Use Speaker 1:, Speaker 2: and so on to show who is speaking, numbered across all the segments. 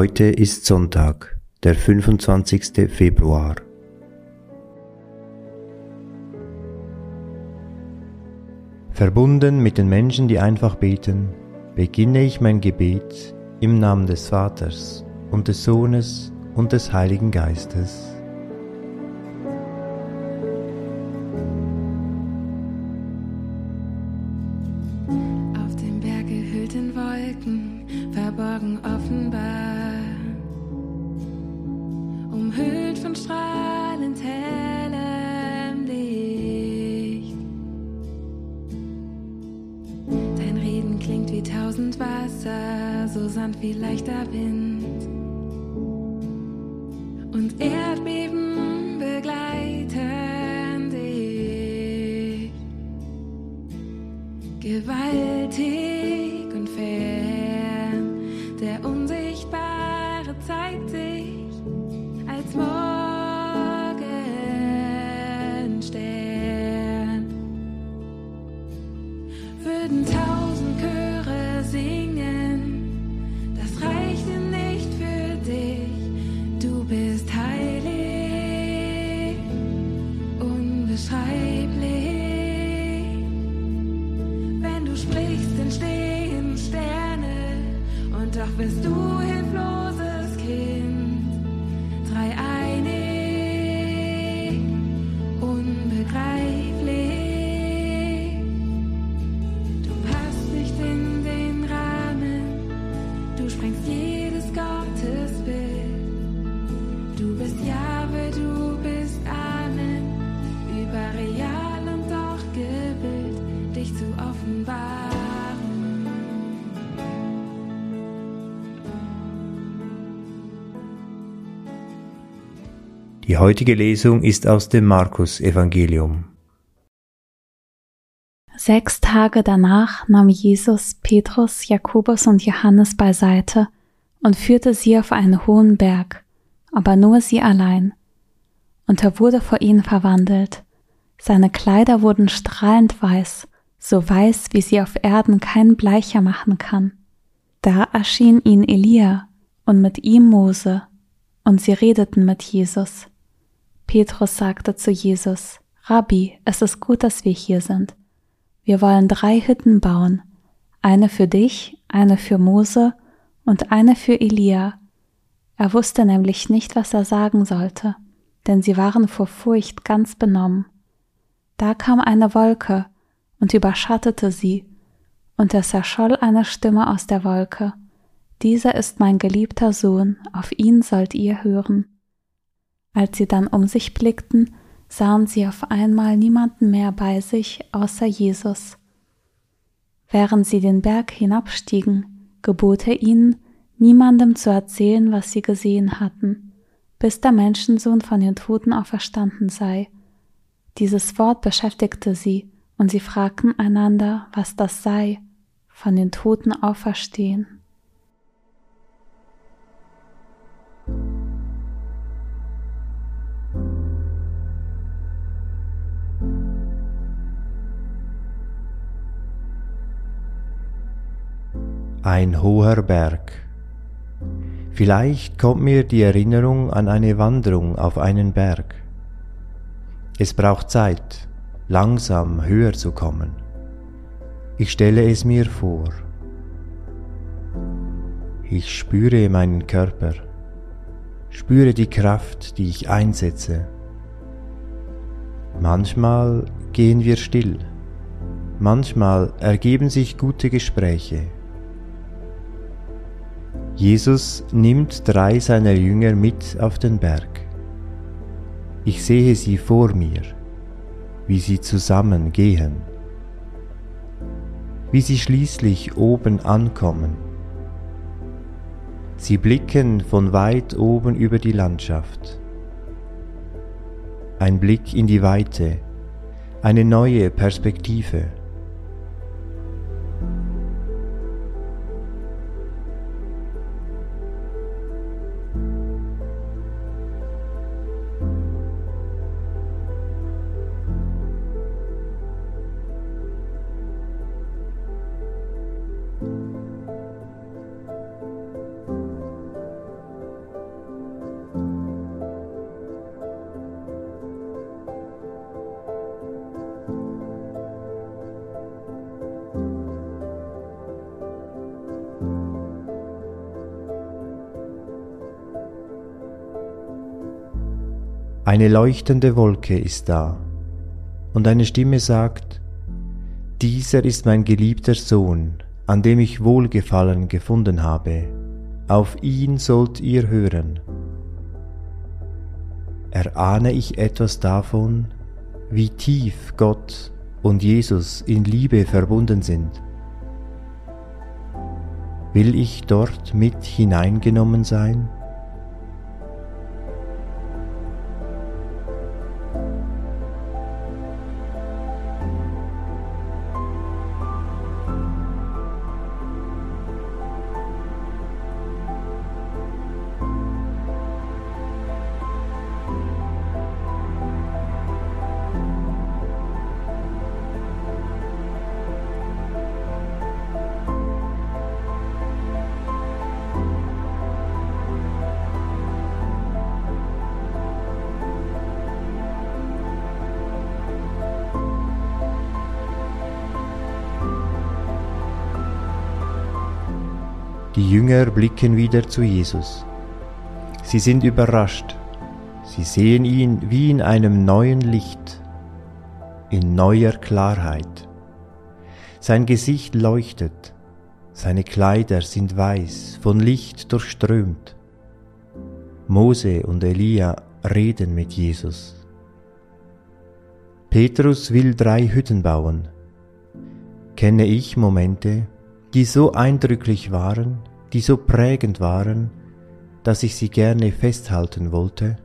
Speaker 1: Heute ist Sonntag, der 25. Februar. Verbunden mit den Menschen, die einfach beten, beginne ich mein Gebet im Namen des Vaters und des Sohnes und des Heiligen Geistes.
Speaker 2: Tausend Wasser, so sanft wie leichter Wind. Und Erdbeben begleiten dich. Gewaltig und fern, der Unsichtbare zeigt sich als Morgenstern. Sprichst, entstehen Sterne. Und doch bist du hilfloses
Speaker 1: Die heutige Lesung ist aus dem Markus Evangelium.
Speaker 3: Sechs Tage danach nahm Jesus Petrus, Jakobus und Johannes beiseite und führte sie auf einen hohen Berg, aber nur sie allein. Und er wurde vor ihnen verwandelt. Seine Kleider wurden strahlend weiß, so weiß, wie sie auf Erden kein Bleicher machen kann. Da erschien ihnen Elia und mit ihm Mose, und sie redeten mit Jesus. Petrus sagte zu Jesus, Rabbi, es ist gut, dass wir hier sind. Wir wollen drei Hütten bauen, eine für dich, eine für Mose und eine für Elia. Er wusste nämlich nicht, was er sagen sollte, denn sie waren vor Furcht ganz benommen. Da kam eine Wolke und überschattete sie, und es erscholl eine Stimme aus der Wolke. Dieser ist mein geliebter Sohn, auf ihn sollt ihr hören. Als sie dann um sich blickten, sahen sie auf einmal niemanden mehr bei sich außer Jesus. Während sie den Berg hinabstiegen, gebot er ihnen, niemandem zu erzählen, was sie gesehen hatten, bis der Menschensohn von den Toten auferstanden sei. Dieses Wort beschäftigte sie, und sie fragten einander, was das sei, von den Toten auferstehen.
Speaker 1: Ein hoher Berg. Vielleicht kommt mir die Erinnerung an eine Wanderung auf einen Berg. Es braucht Zeit, langsam höher zu kommen. Ich stelle es mir vor. Ich spüre meinen Körper, spüre die Kraft, die ich einsetze. Manchmal gehen wir still, manchmal ergeben sich gute Gespräche. Jesus nimmt drei seiner Jünger mit auf den Berg. Ich sehe sie vor mir, wie sie zusammen gehen, wie sie schließlich oben ankommen. Sie blicken von weit oben über die Landschaft. Ein Blick in die Weite, eine neue Perspektive. Eine leuchtende Wolke ist da, und eine Stimme sagt, Dieser ist mein geliebter Sohn, an dem ich Wohlgefallen gefunden habe, auf ihn sollt ihr hören. Erahne ich etwas davon, wie tief Gott und Jesus in Liebe verbunden sind? Will ich dort mit hineingenommen sein? Die Jünger blicken wieder zu Jesus. Sie sind überrascht. Sie sehen ihn wie in einem neuen Licht, in neuer Klarheit. Sein Gesicht leuchtet, seine Kleider sind weiß, von Licht durchströmt. Mose und Elia reden mit Jesus. Petrus will drei Hütten bauen. Kenne ich Momente, die so eindrücklich waren, die so prägend waren, dass ich sie gerne festhalten wollte?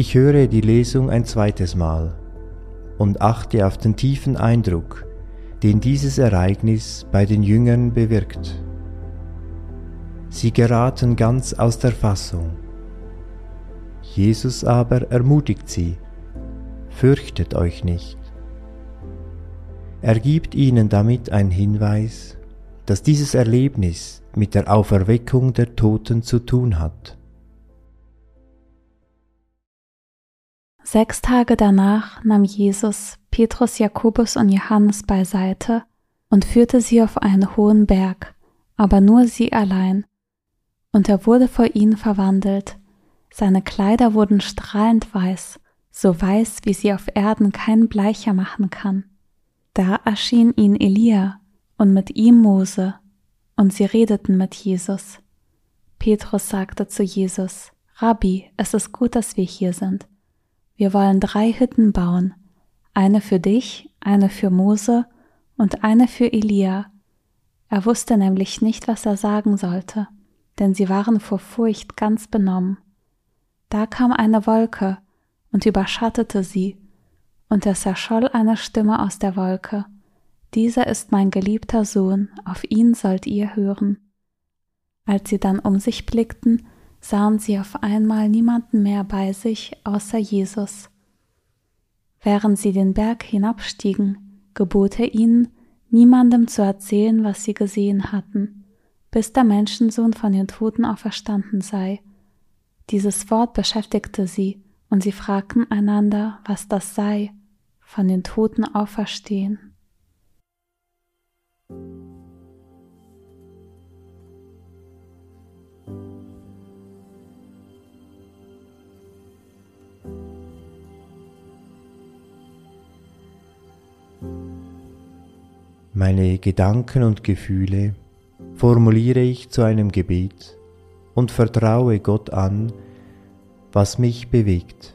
Speaker 1: Ich höre die Lesung ein zweites Mal und achte auf den tiefen Eindruck, den dieses Ereignis bei den Jüngern bewirkt. Sie geraten ganz aus der Fassung. Jesus aber ermutigt sie, fürchtet euch nicht. Er gibt ihnen damit einen Hinweis, dass dieses Erlebnis mit der Auferweckung der Toten zu tun hat.
Speaker 3: Sechs Tage danach nahm Jesus Petrus, Jakobus und Johannes beiseite und führte sie auf einen hohen Berg, aber nur sie allein. Und er wurde vor ihnen verwandelt. Seine Kleider wurden strahlend weiß, so weiß, wie sie auf Erden kein Bleicher machen kann. Da erschien ihnen Elia und mit ihm Mose, und sie redeten mit Jesus. Petrus sagte zu Jesus, Rabbi, es ist gut, dass wir hier sind. Wir wollen drei Hütten bauen, eine für dich, eine für Mose und eine für Elia. Er wusste nämlich nicht, was er sagen sollte, denn sie waren vor Furcht ganz benommen. Da kam eine Wolke und überschattete sie, und es erscholl eine Stimme aus der Wolke. Dieser ist mein geliebter Sohn, auf ihn sollt ihr hören. Als sie dann um sich blickten, sahen sie auf einmal niemanden mehr bei sich außer Jesus. Während sie den Berg hinabstiegen, gebot er ihnen, niemandem zu erzählen, was sie gesehen hatten, bis der Menschensohn von den Toten auferstanden sei. Dieses Wort beschäftigte sie, und sie fragten einander, was das sei, von den Toten auferstehen.
Speaker 1: Meine Gedanken und Gefühle formuliere ich zu einem Gebet und vertraue Gott an, was mich bewegt.